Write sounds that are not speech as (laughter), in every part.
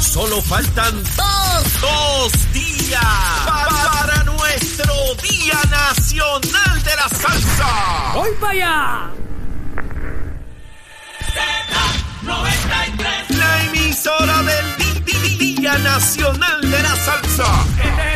Solo faltan dos, dos días para, para nuestro Día Nacional de la Salsa. ¡Voy para allá! La emisora del Día Nacional de la Salsa.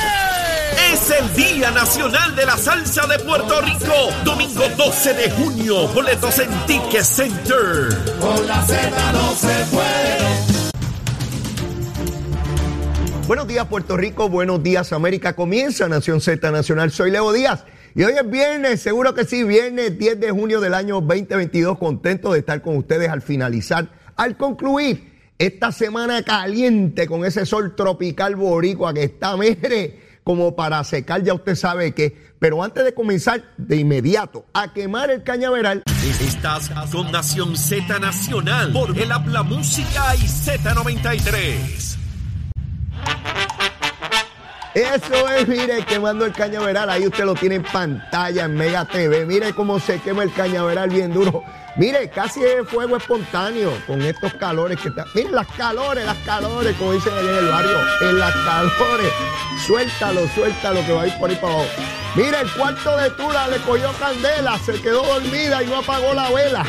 Es el Día Nacional de la Salsa de Puerto Rico. Domingo 12 de junio. Boletos en Ticket Center. Buenos días Puerto Rico, buenos días América. Comienza Nación Z Nacional. Soy Leo Díaz y hoy es viernes, seguro que sí, viernes 10 de junio del año 2022. Contento de estar con ustedes al finalizar, al concluir esta semana caliente con ese sol tropical boricua que está, mire, como para secar ya usted sabe qué. Pero antes de comenzar de inmediato a quemar el cañaveral, Estás con Nación Z Nacional por el Habla Música y Z93. Eso es, mire, quemando el cañaveral. Ahí usted lo tiene en pantalla, en Mega TV. Mire cómo se quema el cañaveral bien duro. Mire, casi es fuego espontáneo con estos calores que están. Mire, las calores, las calores, como dicen allá en el barrio. En las calores. Suéltalo, suéltalo, que va a ir por ahí para abajo. Mire, el cuarto de Tula le cogió candela, se quedó dormida y no apagó la vela.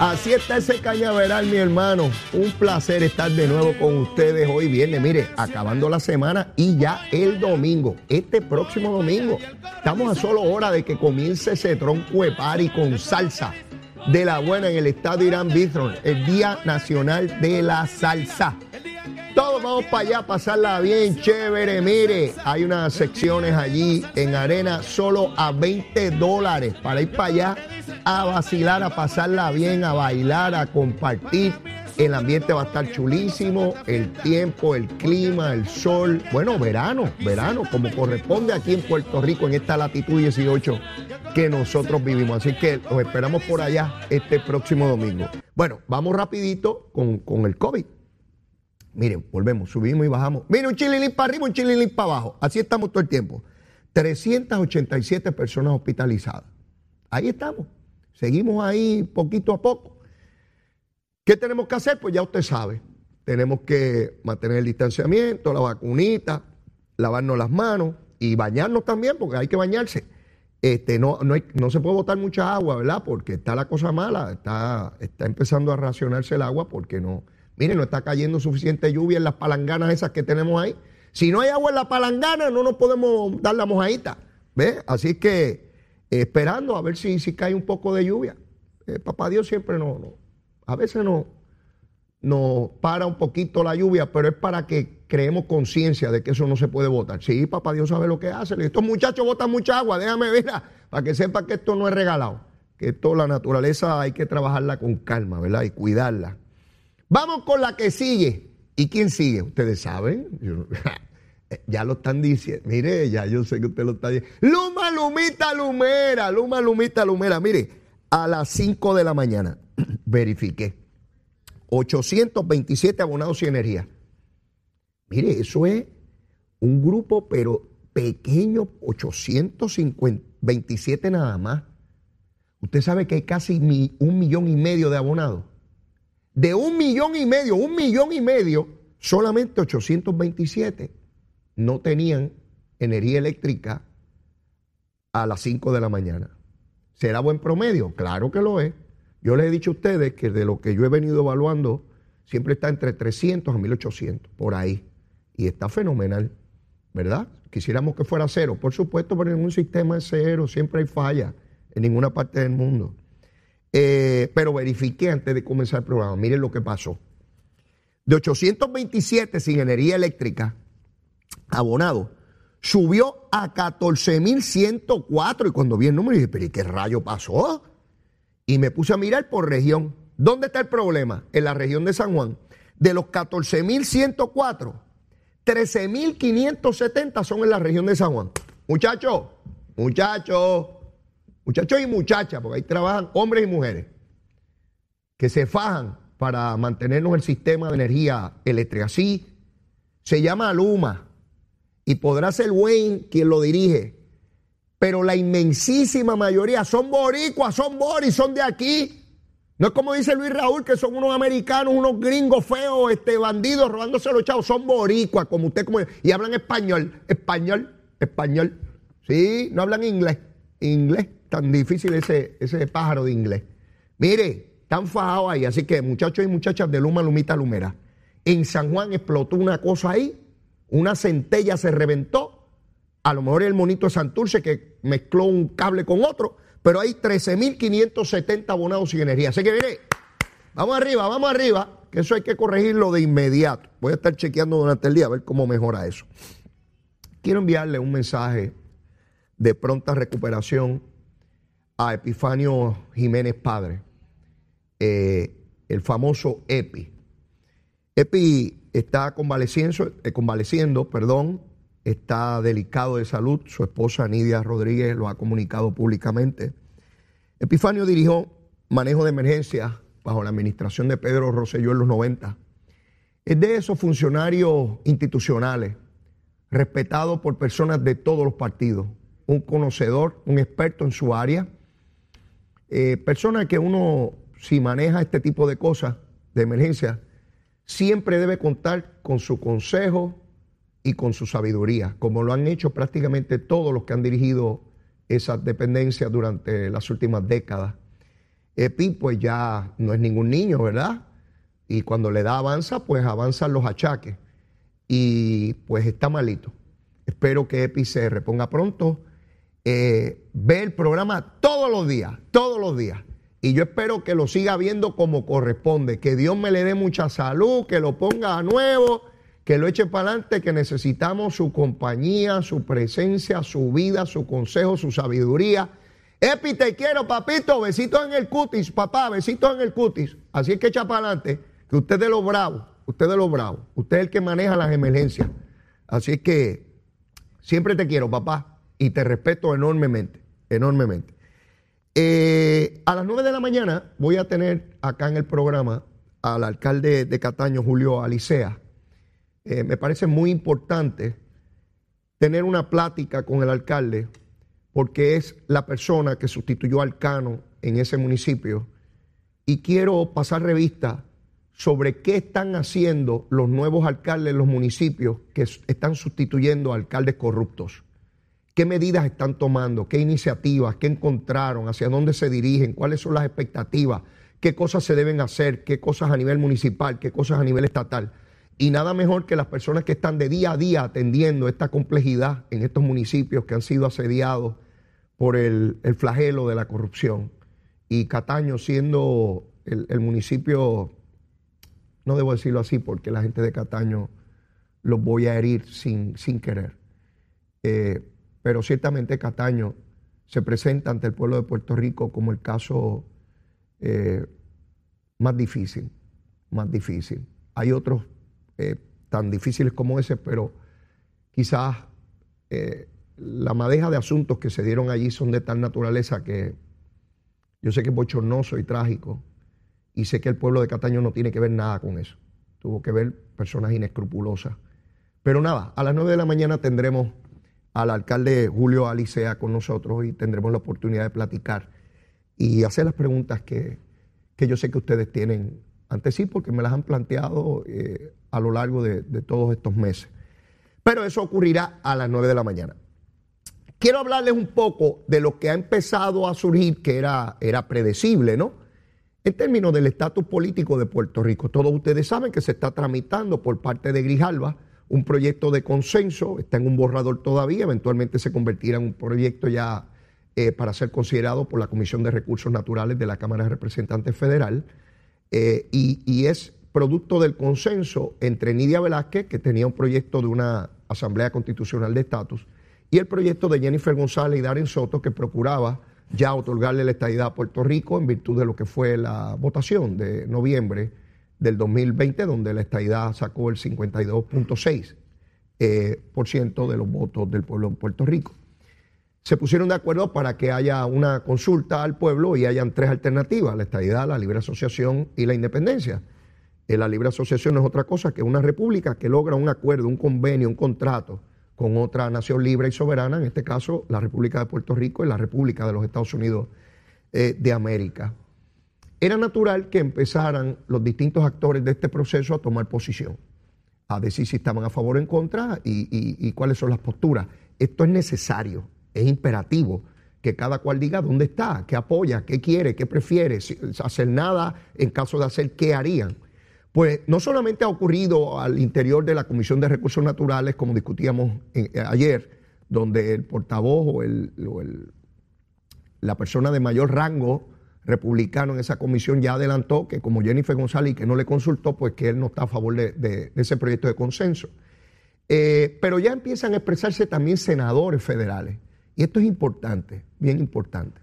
Así está ese cañaveral, mi hermano. Un placer estar de nuevo con ustedes hoy viernes. Mire, acabando la semana y ya el domingo, este próximo domingo. Estamos a solo hora de que comience ese tronco de con salsa de la buena en el estadio Irán Bithron, el Día Nacional de la Salsa. Todos vamos para allá a pasarla bien, chévere. Mire, hay unas secciones allí en arena solo a 20 dólares para ir para allá a vacilar, a pasarla bien, a bailar, a compartir. El ambiente va a estar chulísimo, el tiempo, el clima, el sol. Bueno, verano, verano, como corresponde aquí en Puerto Rico, en esta latitud 18 que nosotros vivimos. Así que los esperamos por allá este próximo domingo. Bueno, vamos rapidito con, con el COVID. Miren, volvemos, subimos y bajamos. Miren, un chililín para arriba, un chililín para abajo. Así estamos todo el tiempo. 387 personas hospitalizadas. Ahí estamos. Seguimos ahí poquito a poco. ¿Qué tenemos que hacer? Pues ya usted sabe. Tenemos que mantener el distanciamiento, la vacunita, lavarnos las manos y bañarnos también, porque hay que bañarse. Este, no, no, no se puede botar mucha agua, ¿verdad? Porque está la cosa mala, está, está empezando a racionarse el agua porque no, mire, no está cayendo suficiente lluvia en las palanganas esas que tenemos ahí. Si no hay agua en la palangana, no nos podemos dar la mojadita, ¿ves? Así que esperando a ver si, si cae un poco de lluvia. Eh, papá Dios siempre no, no, a veces no, nos para un poquito la lluvia, pero es para que creemos conciencia de que eso no se puede votar. Sí, papá Dios sabe lo que hace. Estos muchachos botan mucha agua, déjame ver, para que sepa que esto no es regalado, que esto, la naturaleza hay que trabajarla con calma, ¿verdad? Y cuidarla. Vamos con la que sigue. ¿Y quién sigue? Ustedes saben. (laughs) Yo- ya lo están diciendo. Mire, ya yo sé que usted lo está diciendo. Luma, Lumita, Lumera. Luma, Lumita, Lumera. Mire, a las 5 de la mañana (clears throat) verifiqué. 827 abonados y energía. Mire, eso es un grupo, pero pequeño, 827 nada más. Usted sabe que hay casi un millón y medio de abonados. De un millón y medio, un millón y medio, solamente 827 no tenían energía eléctrica a las 5 de la mañana. ¿Será buen promedio? Claro que lo es. Yo les he dicho a ustedes que de lo que yo he venido evaluando, siempre está entre 300 a 1800, por ahí. Y está fenomenal, ¿verdad? Quisiéramos que fuera cero, por supuesto, pero ningún sistema es cero, siempre hay falla en ninguna parte del mundo. Eh, pero verifiqué antes de comenzar el programa, miren lo que pasó. De 827 sin energía eléctrica, abonado, subió a 14.104. Y cuando vi el número, dije, pero ¿y qué rayo pasó? Y me puse a mirar por región. ¿Dónde está el problema? En la región de San Juan. De los 14.104, 13.570 son en la región de San Juan. Muchachos, muchachos, muchachos y muchachas, porque ahí trabajan hombres y mujeres, que se fajan para mantenernos el sistema de energía eléctrica. Así se llama Luma y podrá ser Wayne quien lo dirige, pero la inmensísima mayoría son boricuas, son boris, son de aquí. No es como dice Luis Raúl, que son unos americanos, unos gringos feos, este, bandidos, robándose los chavos. Son boricuas, como usted, como, y hablan español, español, español. Sí, no hablan inglés. Inglés, tan difícil ese, ese pájaro de inglés. Mire, están fajados ahí. Así que, muchachos y muchachas de Luma, Lumita, Lumera. En San Juan explotó una cosa ahí, una centella se reventó. A lo mejor el monito de Santurce que mezcló un cable con otro pero hay 13.570 abonados sin energía. Así que mire, vamos arriba, vamos arriba, que eso hay que corregirlo de inmediato. Voy a estar chequeando durante el día a ver cómo mejora eso. Quiero enviarle un mensaje de pronta recuperación a Epifanio Jiménez Padre, eh, el famoso Epi. Epi está convaleciendo, eh, convaleciendo perdón, está delicado de salud. Su esposa Nidia Rodríguez lo ha comunicado públicamente. Epifanio dirigió manejo de emergencia bajo la administración de Pedro Rosselló en los 90. Es de esos funcionarios institucionales, respetado por personas de todos los partidos, un conocedor, un experto en su área, eh, persona que uno, si maneja este tipo de cosas, de emergencia, siempre debe contar con su consejo, y con su sabiduría, como lo han hecho prácticamente todos los que han dirigido esas dependencias durante las últimas décadas. Epi pues ya no es ningún niño, ¿verdad? Y cuando le da avanza, pues avanzan los achaques. Y pues está malito. Espero que Epi se reponga pronto. Eh, ve el programa todos los días, todos los días. Y yo espero que lo siga viendo como corresponde. Que Dios me le dé mucha salud, que lo ponga a nuevo que lo eche para adelante, que necesitamos su compañía, su presencia, su vida, su consejo, su sabiduría. Epi, te quiero, papito, besitos en el cutis, papá, besitos en el cutis. Así es que echa para adelante, que usted es lo bravo, usted es lo bravo, usted es el que maneja las emergencias. Así es que siempre te quiero, papá, y te respeto enormemente, enormemente. Eh, a las 9 de la mañana voy a tener acá en el programa al alcalde de Cataño, Julio Alicea eh, me parece muy importante tener una plática con el alcalde porque es la persona que sustituyó al Cano en ese municipio y quiero pasar revista sobre qué están haciendo los nuevos alcaldes en los municipios que están sustituyendo a alcaldes corruptos. ¿Qué medidas están tomando? ¿Qué iniciativas? ¿Qué encontraron? ¿Hacia dónde se dirigen? ¿Cuáles son las expectativas? ¿Qué cosas se deben hacer? ¿Qué cosas a nivel municipal? ¿Qué cosas a nivel estatal? Y nada mejor que las personas que están de día a día atendiendo esta complejidad en estos municipios que han sido asediados por el, flagelo de la corrupción. Y Cataño siendo el, municipio, no debo decirlo así porque la gente de Cataño los voy a herir sin, sin querer. Eh, pero ciertamente Cataño se presenta ante el pueblo de Puerto Rico como el caso eh, más difícil, más difícil. Hay otros eh, tan difíciles como ese, pero quizás eh, la madeja de asuntos que se dieron allí son de tal naturaleza que yo sé que es bochornoso y trágico y sé que el pueblo de Cataño no tiene que ver nada con eso. Tuvo que ver personas inescrupulosas. Pero nada, a las 9 de la mañana tendremos al alcalde Julio Alicea con nosotros y tendremos la oportunidad de platicar y hacer las preguntas que, que yo sé que ustedes tienen antes sí, porque me las han planteado eh, a lo largo de, todos estos meses. Pero eso ocurrirá a las 9 de la mañana. Quiero hablarles un poco de lo que ha empezado a surgir, que era, era predecible, ¿no? En términos del estatus político de Puerto Rico. Todos ustedes saben que se está tramitando por parte de Grijalba un proyecto de consenso, está en un borrador todavía, eventualmente se convertirá en un proyecto ya eh, para ser considerado por la Comisión de Recursos Naturales de la Cámara de Representantes Federal eh, y, es producto del consenso entre Nidia Velázquez, que tenía un proyecto de una Asamblea Constitucional de Estatus, y el proyecto de Jennifer González y Darren Soto, que procuraba ya otorgarle la estadidad a Puerto Rico en virtud de lo que fue la votación de noviembre del 2020, donde la estadidad sacó el 52.6% eh, de los votos del pueblo de Puerto Rico. se pusieron de acuerdo para que haya una consulta al pueblo y hayan tres alternativas, la estadidad, la libre asociación y la independencia. Eh, la libre asociación es otra cosa que una república que logra un acuerdo, un convenio, un contrato con otra nación libre y soberana, en este caso la República de Puerto Rico y la República de los Estados Unidos eh, de América. Era natural que empezaran los distintos actores de este proceso a tomar posición, a decir si estaban a favor o en contra y, cuáles son las posturas. Esto es necesario, es imperativo que cada cual diga dónde está, qué apoya, qué quiere, qué prefiere, si hacer nada en caso de hacer, qué harían. Pues no solamente ha ocurrido al interior de la Comisión de Recursos Naturales, como discutíamos eh, ayer, donde el portavoz o, el, la persona de mayor rango republicano en esa comisión ya adelantó que como Jennifer González que no le consultó, pues que él no está a favor de, ese proyecto de consenso. Eh, pero ya empiezan a expresarse también senadores federales y esto es importante, bien importante,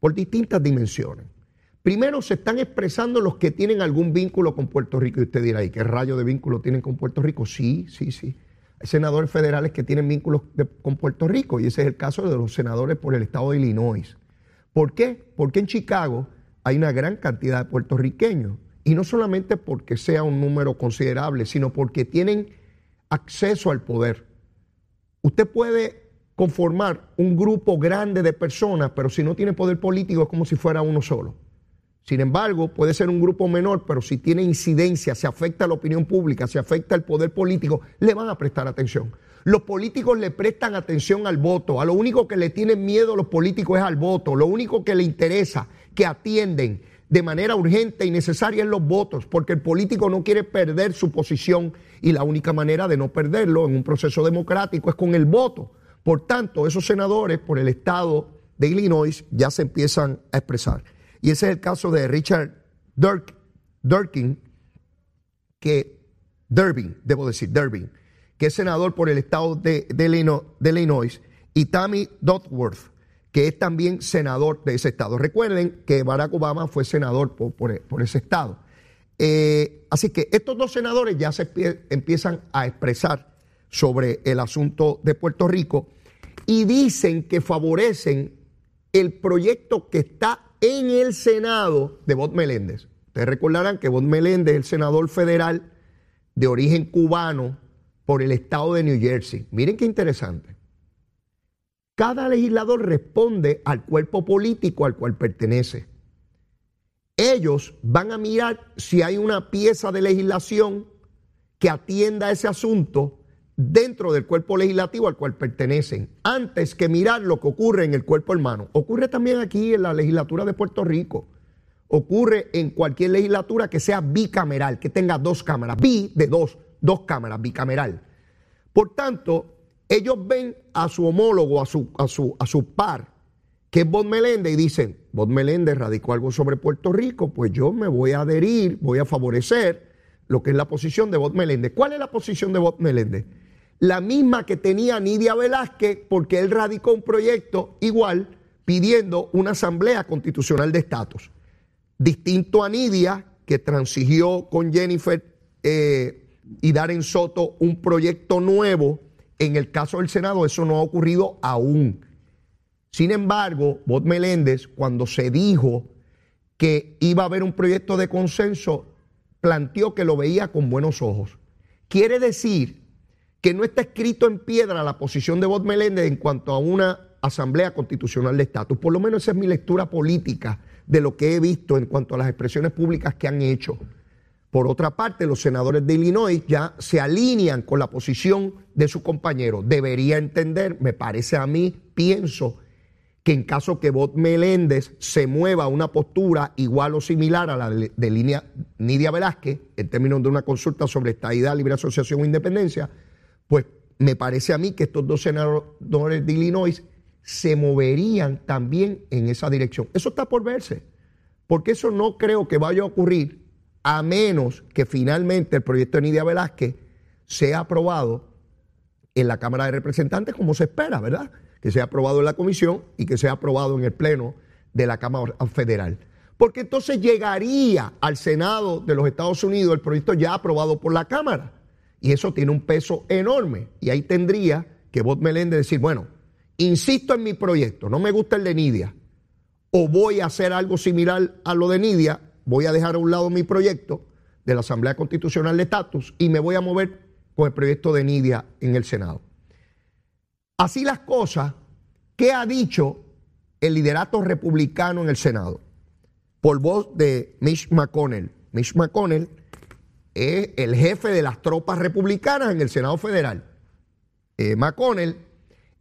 por distintas dimensiones. Primero se están expresando los que tienen algún vínculo con Puerto Rico. Y usted dirá, ¿y qué rayo de vínculo tienen con Puerto Rico? Sí, sí, sí. Hay senadores federales que tienen vínculos con Puerto Rico y ese es el caso de los senadores por el estado de Illinois. ¿Por qué? Porque en Chicago hay una gran cantidad de puertorriqueños y no solamente porque sea un número considerable, sino porque tienen acceso al poder. Usted puede conformar un grupo grande de personas, pero si no tiene poder político es como si fuera uno solo. Sin embargo, puede ser un grupo menor, pero si tiene incidencia, se afecta a la opinión pública, se afecta al poder político, le van a prestar atención. Los políticos le prestan atención al voto. A lo único que le tienen miedo los políticos es al voto. Lo único que le interesa, que atienden de manera urgente y necesaria es los votos, porque el político no quiere perder su posición y la única manera de no perderlo en un proceso democrático es con el voto. Por tanto, esos senadores por el estado de Illinois ya se empiezan a expresar. Y ese es el caso de Richard Durk, Durkin, que Durbin, debo decir, Durbin, que es senador por el estado de, Illinois, y Tammy Dotworth, que es también senador de ese estado. Recuerden que Barack Obama fue senador por, ese estado. Eh, así que estos dos senadores ya se empiezan a expresar sobre el asunto de Puerto Rico y dicen que favorecen el proyecto que está en el Senado de Bob Meléndez. Ustedes recordarán que Bob Meléndez es el senador federal de origen cubano por el estado de New Jersey. Miren qué interesante. Cada legislador responde al cuerpo político al cual pertenece. Ellos van a mirar si hay una pieza de legislación que atienda ese asunto dentro del cuerpo legislativo al cual pertenecen, antes que mirar lo que ocurre en el cuerpo hermano. Ocurre también aquí en la legislatura de Puerto Rico. Ocurre en cualquier legislatura que sea bicameral, que tenga dos cámaras, bi de dos, dos cámaras, bicameral. Por tanto, ellos ven a su homólogo, a su, a su, a su par, que es Bob Meléndez, y dicen, Bob Meléndez radicó algo sobre Puerto Rico, pues yo me voy a adherir, voy a favorecer lo que es la posición de Bob Meléndez. ¿Cuál es la posición de Bob Meléndez? la misma que tenía Nidia Velázquez, porque él radicó un proyecto igual pidiendo una asamblea constitucional de estatus. Distinto a Nidia, que transigió con Jennifer eh, y Darren Soto un proyecto nuevo. En el caso del Senado, eso no ha ocurrido aún. Sin embargo, Bob Meléndez, cuando se dijo que iba a haber un proyecto de consenso, planteó que lo veía con buenos ojos. Quiere decir que no está escrito en piedra la posición de Bob Meléndez en cuanto a una asamblea constitucional de estatus. Por lo menos esa es mi lectura política de lo que he visto en cuanto a las expresiones públicas que han hecho. Por otra parte, los senadores de Illinois ya se alinean con la posición de su compañero. Debería entender, me parece a mí, pienso, que en caso que Bob Meléndez se mueva a una postura igual o similar a la de, línea Nidia Velázquez, en términos de una consulta sobre estadidad, libre asociación o independencia, pues me parece a mí que estos dos senadores de Illinois se moverían también en esa dirección. Eso está por verse, porque eso no creo que vaya a ocurrir a menos que finalmente el proyecto de Nidia Velázquez sea aprobado en la Cámara de Representantes como se espera, ¿verdad? Que sea aprobado en la comisión y que sea aprobado en el Pleno de la Cámara Federal. Porque entonces llegaría al Senado de los Estados Unidos el proyecto ya aprobado por la Cámara. Y eso tiene un peso enorme. Y ahí tendría que Bob Meléndez decir, bueno, insisto en mi proyecto, no me gusta el de Nidia, o voy a hacer algo similar a lo de Nidia, voy a dejar a un lado mi proyecto de la Asamblea Constitucional de Estatus y me voy a mover con el proyecto de Nidia en el Senado. Así las cosas, ¿qué ha dicho el liderato republicano en el Senado? Por voz de Mitch McConnell. Mitch McConnell es el jefe de las tropas republicanas en el Senado Federal. Eh, McConnell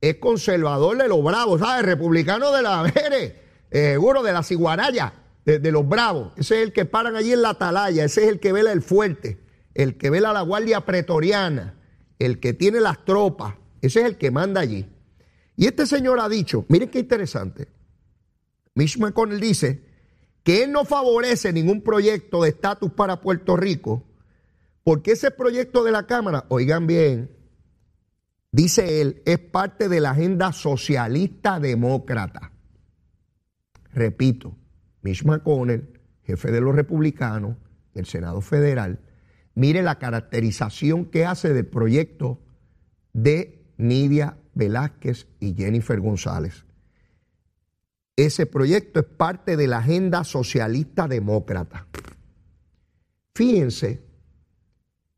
es conservador de los bravos, ¿sabes? Republicano de la (laughs) eh, seguro de la ciguaraya, de, los bravos. Ese es el que paran allí en la atalaya, ese es el que vela el fuerte, el que vela la guardia pretoriana, el que tiene las tropas, ese es el que manda allí. Y este señor ha dicho, miren qué interesante, Mitch McConnell dice que él no favorece ningún proyecto de estatus para Puerto Rico, porque ese proyecto de la Cámara, oigan bien, dice él, es parte de la agenda socialista demócrata. Repito, Mitch McConnell, jefe de los republicanos del Senado Federal, mire la caracterización que hace del proyecto de Nidia Velázquez y Jennifer González. Ese proyecto es parte de la agenda socialista demócrata. Fíjense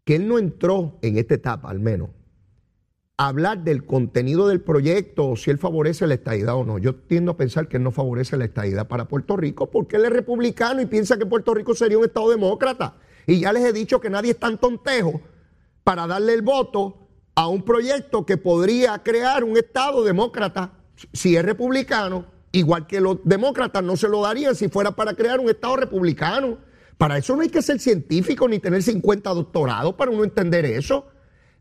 que él no entró en esta etapa, al menos, hablar del contenido del proyecto o si él favorece la estadidad o no. Yo tiendo a pensar que él no favorece la estadidad para Puerto Rico porque él es republicano y piensa que Puerto Rico sería un estado demócrata. Y ya les he dicho que nadie es tan tontejo para darle el voto a un proyecto que podría crear un Estado demócrata si es republicano, igual que los demócratas no se lo darían si fuera para crear un Estado republicano. Para eso no hay que ser científico ni tener 50 doctorados para uno entender eso.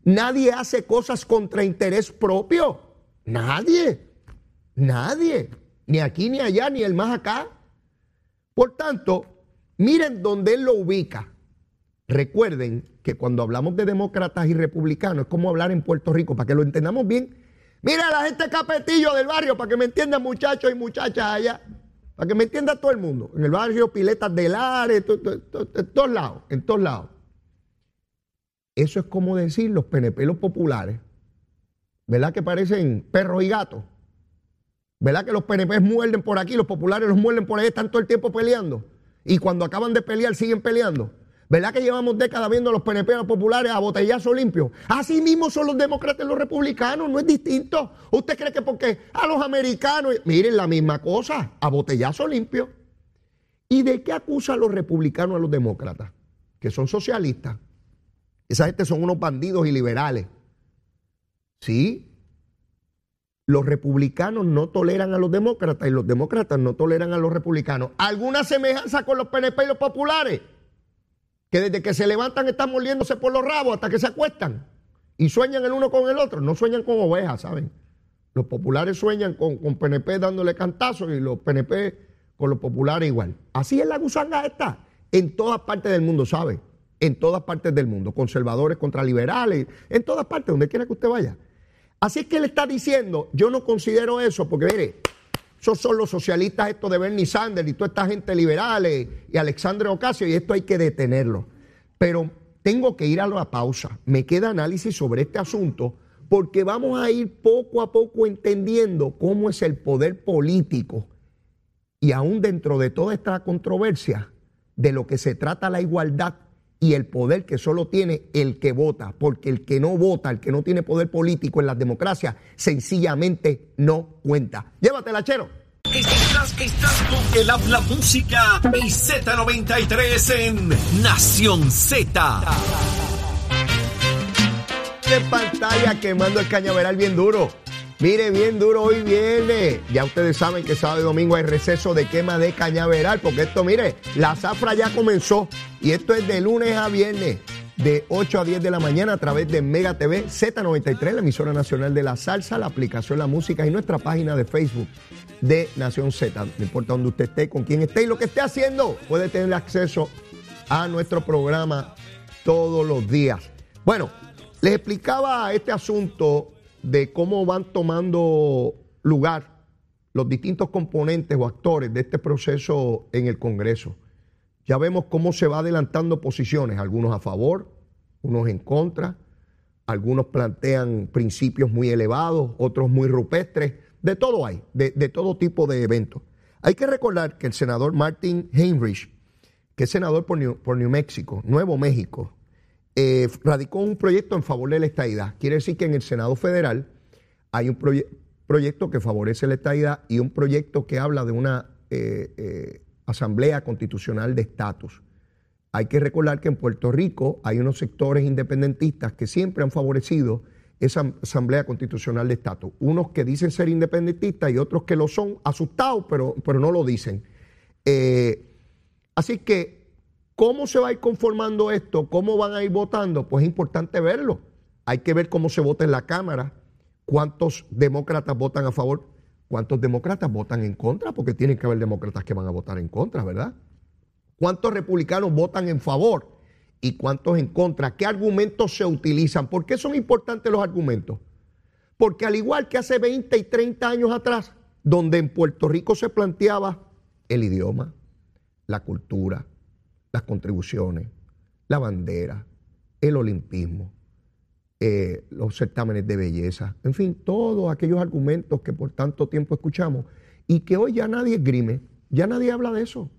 Nadie hace cosas contra interés propio. Nadie. Nadie. Ni aquí, ni allá, ni el más acá. Por tanto, miren dónde él lo ubica. Recuerden que cuando hablamos de demócratas y republicanos es como hablar en Puerto Rico, para que lo entendamos bien. Mira la gente capetillo del barrio, para que me entiendan muchachos y muchachas allá, para que me entienda todo el mundo. En el barrio Piletas del Ares, en todos lados, en todos lados. Eso es como decir los PNP, los populares, ¿verdad que parecen perros y gatos? ¿Verdad que los PNP muerden por aquí, los populares los muerden por ahí, están todo el tiempo peleando? Y cuando acaban de pelear siguen peleando. ¿Verdad que llevamos décadas viendo a los PNP a los populares a botellazo limpio? Así mismo son los demócratas y los republicanos, no es distinto. ¿Usted cree que porque a los americanos, miren la misma cosa, a botellazo limpio? ¿Y de qué acusan los republicanos a los demócratas? Que son socialistas. Esa gente son unos bandidos y liberales. Sí. Los republicanos no toleran a los demócratas y los demócratas no toleran a los republicanos. ¿Alguna semejanza con los PNP y los populares? que desde que se levantan están moliéndose por los rabos hasta que se acuestan y sueñan el uno con el otro, no sueñan con ovejas, ¿saben? Los populares sueñan con, con PNP dándole cantazos y los PNP con los populares igual. Así es la gusanga esta, en todas partes del mundo, ¿sabe? En todas partes del mundo, conservadores contra liberales, en todas partes, donde quiera que usted vaya. Así es que él está diciendo, yo no considero eso, porque mire, esos son los socialistas, estos de Bernie Sanders y toda esta gente liberales y Alexandre Ocasio, y esto hay que detenerlo. Pero tengo que ir a la pausa. Me queda análisis sobre este asunto porque vamos a ir poco a poco entendiendo cómo es el poder político y aún dentro de toda esta controversia de lo que se trata la igualdad y el poder que solo tiene el que vota, porque el que no vota, el que no tiene poder político en las democracias, sencillamente no cuenta. Llévatela, chero. Estás, estás con el habla música y Z93 en Nación Z. De pantalla quemando el cañaveral bien duro. Mire, bien duro hoy viene. Ya ustedes saben que sábado y domingo hay receso de quema de cañaveral, porque esto, mire, la zafra ya comenzó y esto es de lunes a viernes, de 8 a 10 de la mañana a través de Mega TV Z93, la emisora nacional de la salsa, la aplicación La Música y nuestra página de Facebook de Nación Z. No importa dónde usted esté, con quién esté y lo que esté haciendo, puede tener acceso a nuestro programa todos los días. Bueno, les explicaba este asunto de cómo van tomando lugar los distintos componentes o actores de este proceso en el Congreso. Ya vemos cómo se va adelantando posiciones, algunos a favor, unos en contra, algunos plantean principios muy elevados, otros muy rupestres, De todo hay, de, todo tipo de eventos. Hay que recordar que el senador Martin Heinrich, que es senador por New, por New México, Nuevo México, eh, radicó un proyecto en favor de la estadidad. Quiere decir que en el Senado Federal hay un proye- proyecto que favorece la estadidad y un proyecto que habla de una eh, eh, asamblea constitucional de estatus. Hay que recordar que en Puerto Rico hay unos sectores independentistas que siempre han favorecido esa asamblea constitucional de estatus. Unos que dicen ser independentistas y otros que lo son, asustados, pero, pero no lo dicen. Así que, ¿cómo se va a ir conformando esto? ¿Cómo van a ir votando? Pues es importante verlo. Hay que ver cómo se vota en la Cámara, cuántos demócratas votan a favor, cuántos demócratas votan en contra, porque tienen que haber demócratas que van a votar en contra, ¿verdad? ¿Cuántos republicanos votan en favor y cuántos en contra? ¿Qué argumentos se utilizan? ¿Por qué son importantes los argumentos? Porque al igual que hace 20 y 30 años atrás, donde en Puerto Rico se planteaba el idioma, la cultura, las contribuciones, la bandera, el olimpismo, eh, los certámenes de belleza, en fin, todos aquellos argumentos que por tanto tiempo escuchamos y que hoy ya nadie esgrime, ya nadie habla de eso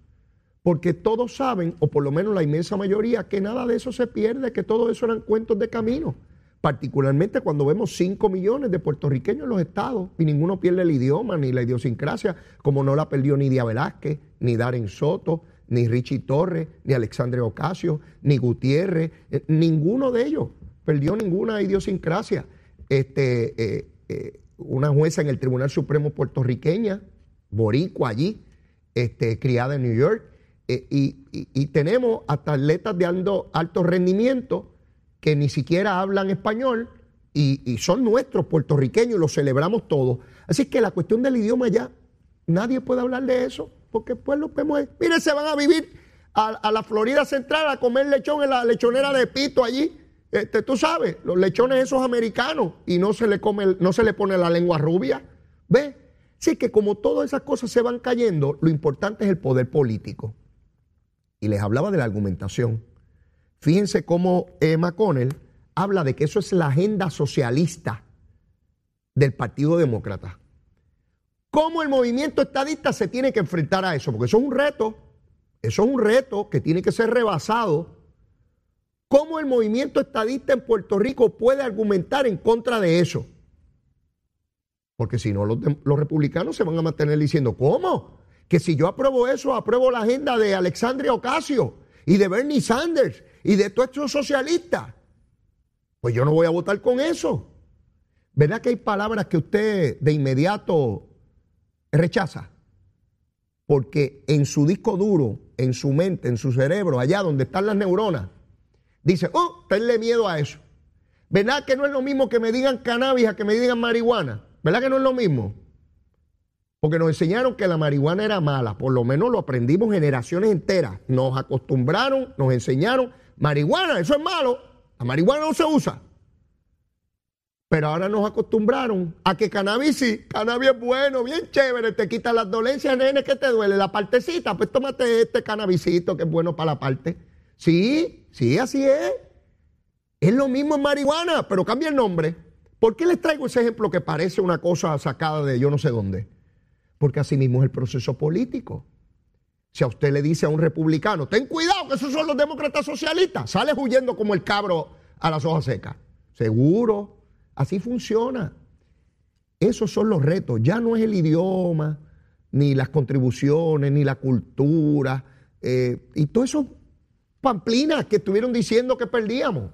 porque todos saben, o por lo menos la inmensa mayoría, que nada de eso se pierde, que todo eso eran cuentos de camino. Particularmente cuando vemos 5 millones de puertorriqueños en los estados y ninguno pierde el idioma ni la idiosincrasia, como no la perdió ni Díaz Velázquez, ni Darren Soto, ni Richie Torres, ni Alexandre Ocasio, ni Gutiérrez, eh, ninguno de ellos perdió ninguna idiosincrasia. Este, eh, eh, una jueza en el Tribunal Supremo puertorriqueña, boricua allí, este, criada en New York, y, tenemos hasta atletas de alto, rendimiento que ni siquiera hablan español y, son nuestros puertorriqueños los celebramos todos. Así que la cuestión del idioma ya, nadie puede hablar de eso, porque pues lo vemos. ahí. Se van a vivir a, a la Florida Central a comer lechón en la lechonera de Pito allí. Este, tú sabes, los lechones esos americanos y no se le come, no se le pone la lengua rubia. ¿Ves? Sí que como todas esas cosas se van cayendo, lo importante es el poder político. Y les hablaba de la argumentación. Fíjense cómo eh, McConnell habla de que eso es la agenda socialista del Partido Demócrata. ¿Cómo el movimiento estadista se tiene que enfrentar a eso? Porque eso es un reto, eso es un reto que tiene que ser rebasado. ¿Cómo el movimiento estadista en Puerto Rico puede argumentar en contra de eso? Porque si no, los, republicanos se van a mantener diciendo, ¿cómo? Que si yo apruebo eso, apruebo la agenda de Alexandria Ocasio y de Bernie Sanders y de todos estos socialistas. Pues yo no voy a votar con eso. ¿Verdad que hay palabras que usted de inmediato rechaza? Porque en su disco duro, en su mente, en su cerebro, allá donde están las neuronas, dice, oh, tenle miedo a eso. ¿Verdad que no es lo mismo que me digan cannabis a que me digan marihuana? ¿Verdad que no es lo mismo? Porque nos enseñaron que la marihuana era mala, por lo menos lo aprendimos generaciones enteras. Nos acostumbraron, nos enseñaron, marihuana, eso es malo, la marihuana no se usa. Pero ahora nos acostumbraron a que cannabis sí, cannabis es bueno, bien chévere, te quita las dolencias, nene, que te duele la partecita, pues tómate este cannabisito que es bueno para la parte. Sí, sí, así es. Es lo mismo en marihuana, pero cambia el nombre. ¿Por qué les traigo ese ejemplo que parece una cosa sacada de yo no sé dónde? Porque así mismo es el proceso político. Si a usted le dice a un republicano, ten cuidado que esos son los demócratas socialistas, sale huyendo como el cabro a las hojas secas. Seguro, así funciona. Esos son los retos. Ya no es el idioma, ni las contribuciones, ni la cultura, eh, y todo eso pamplinas que estuvieron diciendo que perdíamos.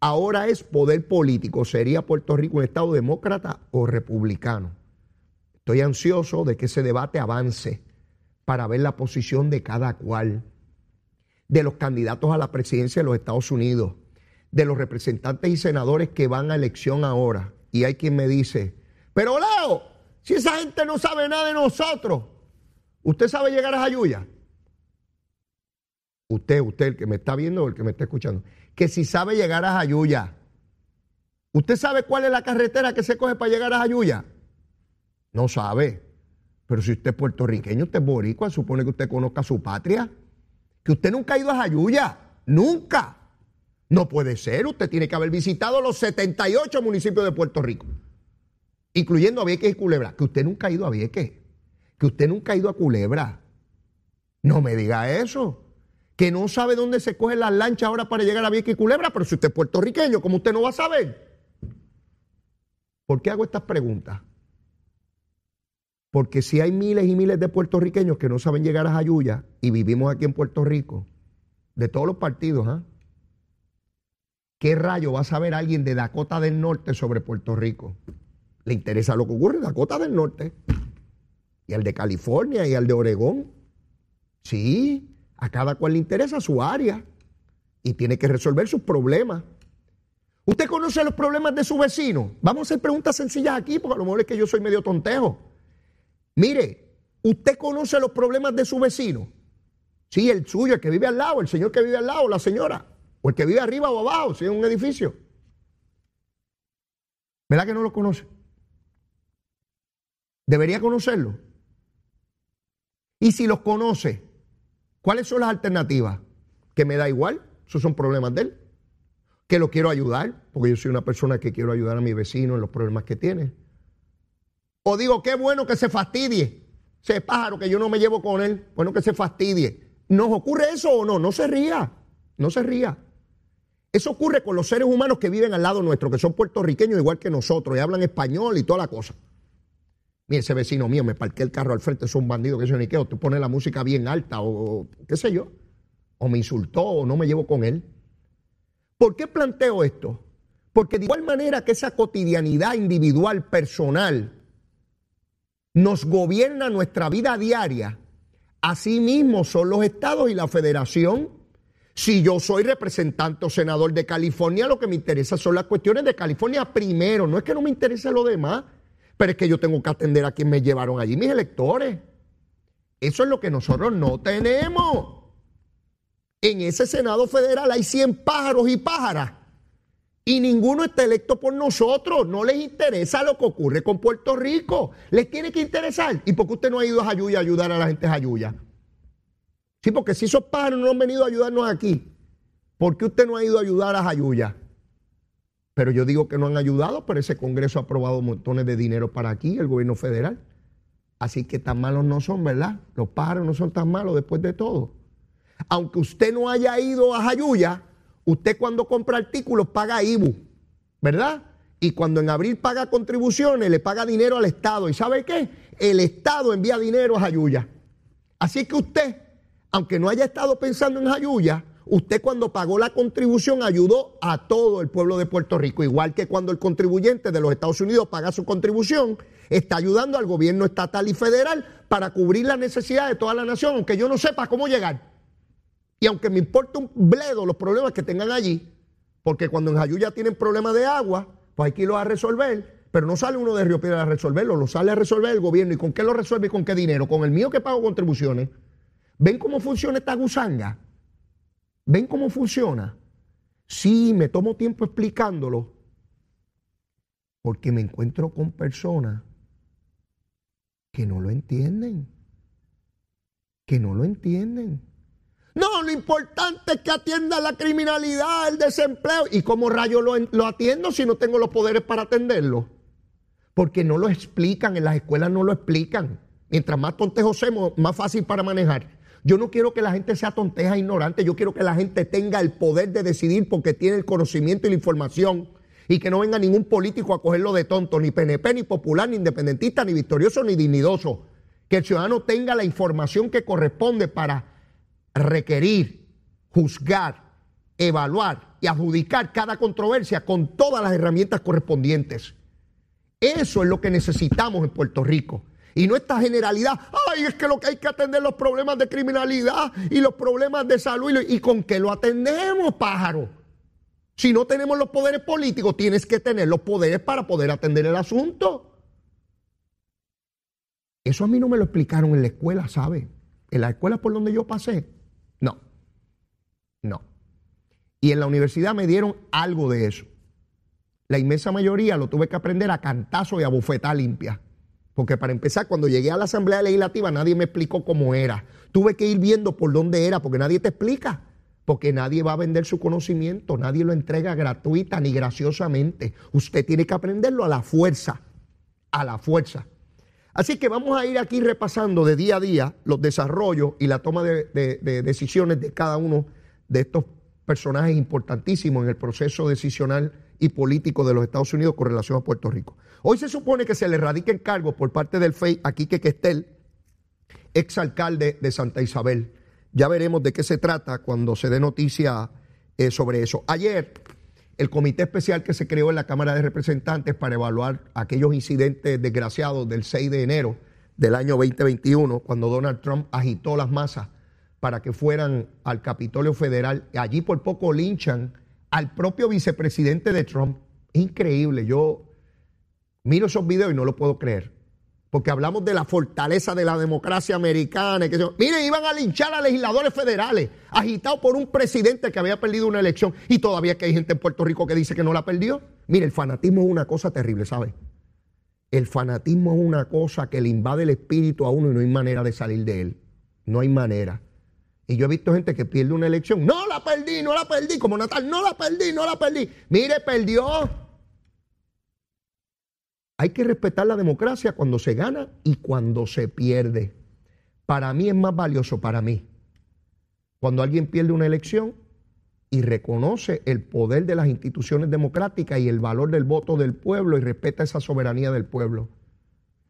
Ahora es poder político. ¿Sería Puerto Rico un Estado demócrata o republicano? Estoy ansioso de que ese debate avance para ver la posición de cada cual, de los candidatos a la presidencia de los Estados Unidos, de los representantes y senadores que van a elección ahora. Y hay quien me dice, pero Leo, si esa gente no sabe nada de nosotros, ¿usted sabe llegar a Jayuya? Usted, usted, el que me está viendo o el que me está escuchando, que si sabe llegar a Jayuya, ¿usted sabe cuál es la carretera que se coge para llegar a Jayuya? No sabe. Pero si usted es puertorriqueño, usted es boricua, supone que usted conozca su patria. Que usted nunca ha ido a Jayuya. Nunca. No puede ser. Usted tiene que haber visitado los 78 municipios de Puerto Rico. incluyendo a Vieques y Culebra, que usted nunca ha ido a Vieques, que usted nunca ha ido a Culebra. No me diga eso. Que no sabe dónde se cogen las lanchas ahora para llegar a Vieques y Culebra, pero si usted es puertorriqueño, ¿cómo usted no va a saber? ¿Por qué hago estas preguntas? Porque si hay miles y miles de puertorriqueños que no saben llegar a Jayuya y vivimos aquí en Puerto Rico, de todos los partidos, ¿ah? ¿Qué rayo va a saber alguien de Dakota del Norte sobre Puerto Rico? Le interesa lo que ocurre en Dakota del Norte. Y al de California y al de Oregón. Sí, a cada cual le interesa su área y tiene que resolver sus problemas. ¿Usted conoce los problemas de su vecino? Vamos a hacer preguntas sencillas aquí, porque a lo mejor es que yo soy medio tontejo. Mire, ¿usted conoce los problemas de su vecino? Sí, el suyo, el que vive al lado, el señor que vive al lado, la señora. O el que vive arriba o abajo, si es un edificio. ¿Verdad que no lo conoce? Debería conocerlo. Y si los conoce, ¿cuáles son las alternativas? Que me da igual, esos son problemas de él. Que lo quiero ayudar, porque yo soy una persona que quiero ayudar a mi vecino en los problemas que tiene. O digo, qué bueno que se fastidie. Ese pájaro que yo no me llevo con él, bueno que se fastidie. ¿Nos ocurre eso o no? No se ría, no se ría. Eso ocurre con los seres humanos que viven al lado nuestro, que son puertorriqueños igual que nosotros y hablan español y toda la cosa. Mira, ese vecino mío me parqué el carro al frente, es un bandido que se ni qué, o tú pones la música bien alta o qué sé yo, o me insultó o no me llevo con él. ¿Por qué planteo esto? Porque de igual manera que esa cotidianidad individual, personal, nos gobierna nuestra vida diaria, así mismo son los estados y la federación si yo soy representante o senador de California, lo que me interesa son las cuestiones de California primero. No es que no me interese lo demás, pero es que yo tengo que atender a quien me llevaron allí, mis electores. Eso es lo que nosotros no tenemos. En ese Senado federal hay 100 pájaros y pájaras. Y ninguno está electo por nosotros. No les interesa lo que ocurre con Puerto Rico. Les tiene que interesar. ¿Y por qué usted no ha ido a Jayuya a ayudar a la gente de Jayuya? Sí, porque si esos pájaros no han venido a ayudarnos aquí, ¿por qué usted no ha ido a ayudar a Jayuya? Pero yo digo que no han ayudado, pero ese Congreso ha aprobado montones de dinero para aquí, el gobierno federal. Así que tan malos no son, ¿verdad? Los pájaros no son tan malos después de todo. Aunque usted no haya ido a Jayuya, usted cuando compra artículos paga IBU, ¿verdad? Y cuando en abril paga contribuciones, le paga dinero al Estado. ¿Y sabe qué? El Estado envía dinero a Jayuya. Así que usted aunque no haya estado pensando en Jayuya, usted cuando pagó la contribución ayudó a todo el pueblo de Puerto Rico, igual que cuando el contribuyente de los Estados Unidos paga su contribución, está ayudando al gobierno estatal y federal para cubrir las necesidades de toda la nación, aunque yo no sepa cómo llegar. Y aunque me importa un bledo los problemas que tengan allí, porque cuando en Jayuya tienen problemas de agua, pues hay que irlos a resolver, pero no sale uno de Río Piedra a resolverlo, lo sale a resolver el gobierno. ¿Y con qué lo resuelve y con qué dinero? Con el mío que pago contribuciones. ¿Ven cómo funciona esta gusanga? ¿Ven cómo funciona? Sí, me tomo tiempo explicándolo porque me encuentro con personas que no lo entienden, que no lo entienden. No, lo importante es que atienda la criminalidad, el desempleo. ¿Y cómo rayo lo, lo, atiendo si no tengo los poderes para atenderlo? Porque no lo explican, en las escuelas no lo explican. Mientras más tontejos más fácil para manejar. Yo no quiero que la gente sea tonteja e ignorante, yo quiero que la gente tenga el poder de decidir porque tiene el conocimiento y la información y que no venga ningún político a cogerlo de tonto, ni PNP, ni popular, ni independentista, ni victorioso, ni dignidoso. Que el ciudadano tenga la información que corresponde para requerir, juzgar, evaluar y adjudicar cada controversia con todas las herramientas correspondientes. Eso es lo que necesitamos en Puerto Rico. Y no esta generalidad, ay, es que lo que hay que atender los problemas de criminalidad y los problemas de salud. ¿Y, con qué lo atendemos, pájaro? Si no tenemos los poderes políticos, tienes que tener los poderes para poder atender el asunto. Eso a mí no me lo explicaron en la escuela, ¿sabe? En la escuela por donde yo pasé. No. No. Y en la universidad me dieron algo de eso. La inmensa mayoría lo tuve que aprender a cantazo y a bufetar limpia. Porque para empezar, cuando llegué a la Asamblea Legislativa nadie me explicó cómo era. Tuve que ir viendo por dónde era, porque nadie te explica. Porque nadie va a vender su conocimiento, nadie lo entrega gratuita ni graciosamente. Usted tiene que aprenderlo a la fuerza, a la fuerza. Así que vamos a ir aquí repasando de día a día los desarrollos y la toma de, de decisiones de cada uno de estos personajes importantísimos en el proceso decisional y político de los Estados Unidos con relación a Puerto Rico. Hoy se supone que se le radiquen cargos por parte del FEI a Quique Questel, exalcalde de Santa Isabel. Ya veremos de qué se trata cuando se dé noticia eh, sobre eso. Ayer, el comité especial que se creó en la Cámara de Representantes para evaluar aquellos incidentes desgraciados del 6 de enero del año 2021, cuando Donald Trump agitó las masas para que fueran al Capitolio Federal. Allí por poco linchan al propio vicepresidente de Trump. Increíble, yo miro esos videos y no lo puedo creer. Porque hablamos de la fortaleza de la democracia americana. que, iban a linchar a legisladores federales, agitados por un presidente que había perdido una elección. Y todavía que hay gente en Puerto Rico que dice que no la perdió. Mire, el fanatismo es una cosa terrible, ¿sabe? El fanatismo es una cosa que le invade el espíritu a uno y no hay manera de salir de él. No hay manera. Y yo he visto gente que pierde una elección. No la perdí, no la perdí. Como Natal, no la perdí, no la perdí. Mire, perdió. Hay que respetar la democracia cuando se gana y cuando se pierde. Para mí es más valioso, para mí, cuando alguien pierde una elección y reconoce el poder de las instituciones democráticas y el valor del voto del pueblo y respeta esa soberanía del pueblo.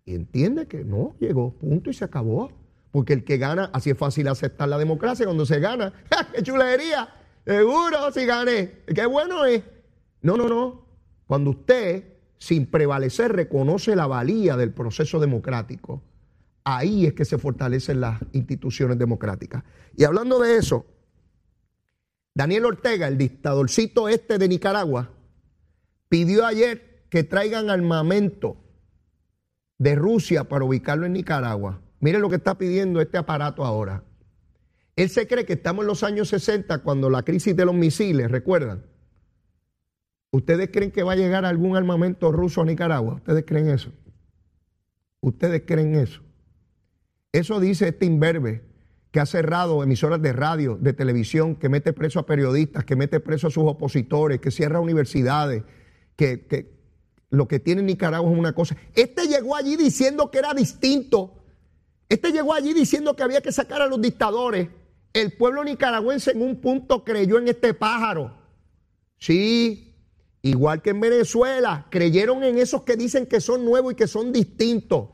Y entiende que no, llegó, punto y se acabó. Porque el que gana, así es fácil aceptar la democracia cuando se gana. (laughs) ¡Qué chulería! Seguro si gané. ¡Qué bueno es! No, no, no. Cuando usted, sin prevalecer, reconoce la valía del proceso democrático, ahí es que se fortalecen las instituciones democráticas. Y hablando de eso, Daniel Ortega, el dictadorcito este de Nicaragua, pidió ayer que traigan armamento de Rusia para ubicarlo en Nicaragua. Mire lo que está pidiendo este aparato ahora. Él se cree que estamos en los años 60 cuando la crisis de los misiles, ¿recuerdan? ¿Ustedes creen que va a llegar algún armamento ruso a Nicaragua? ¿Ustedes creen eso? ¿Ustedes creen eso? Eso dice este imberbe que ha cerrado emisoras de radio, de televisión, que mete preso a periodistas, que mete preso a sus opositores, que cierra universidades, que, que lo que tiene Nicaragua es una cosa. Este llegó allí diciendo que era distinto este llegó allí diciendo que había que sacar a los dictadores. El pueblo nicaragüense en un punto creyó en este pájaro. Sí, igual que en Venezuela, creyeron en esos que dicen que son nuevos y que son distintos.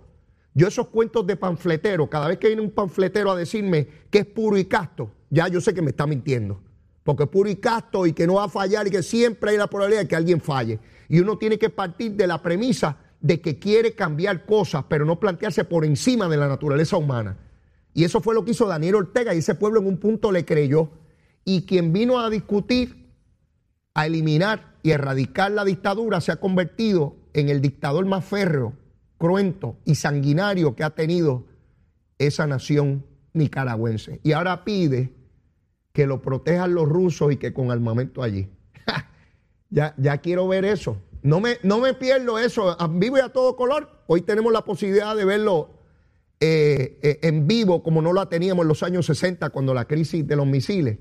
Yo esos cuentos de panfletero, cada vez que viene un panfletero a decirme que es puro y casto, ya yo sé que me está mintiendo. Porque es puro y casto y que no va a fallar y que siempre hay la probabilidad de que alguien falle. Y uno tiene que partir de la premisa de que quiere cambiar cosas, pero no plantearse por encima de la naturaleza humana. Y eso fue lo que hizo Daniel Ortega y ese pueblo en un punto le creyó. Y quien vino a discutir, a eliminar y erradicar la dictadura se ha convertido en el dictador más férreo, cruento y sanguinario que ha tenido esa nación nicaragüense. Y ahora pide que lo protejan los rusos y que con armamento allí. ya, ya quiero ver eso. No me, no me pierdo eso, vivo y a todo color. Hoy tenemos la posibilidad de verlo eh, eh, en vivo como no la teníamos en los años 60 cuando la crisis de los misiles.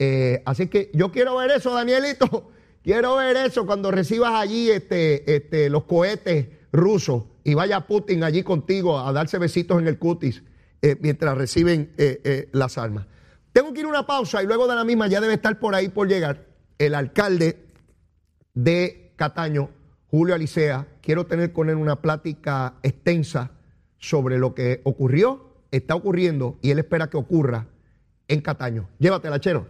Eh, así que yo quiero ver eso, Danielito. (laughs) Quiero ver eso cuando recibas allí este, este, los cohetes rusos y vaya Putin allí contigo a darse besitos en el cutis mientras reciben las armas. Tengo que ir a una pausa y luego de la misma ya debe estar por ahí por llegar el alcalde de Cataño, Julio Alicea, quiero tener con él una plática extensa sobre lo que ocurrió, está ocurriendo y él espera que ocurra en Cataño. Llévatela, Chero.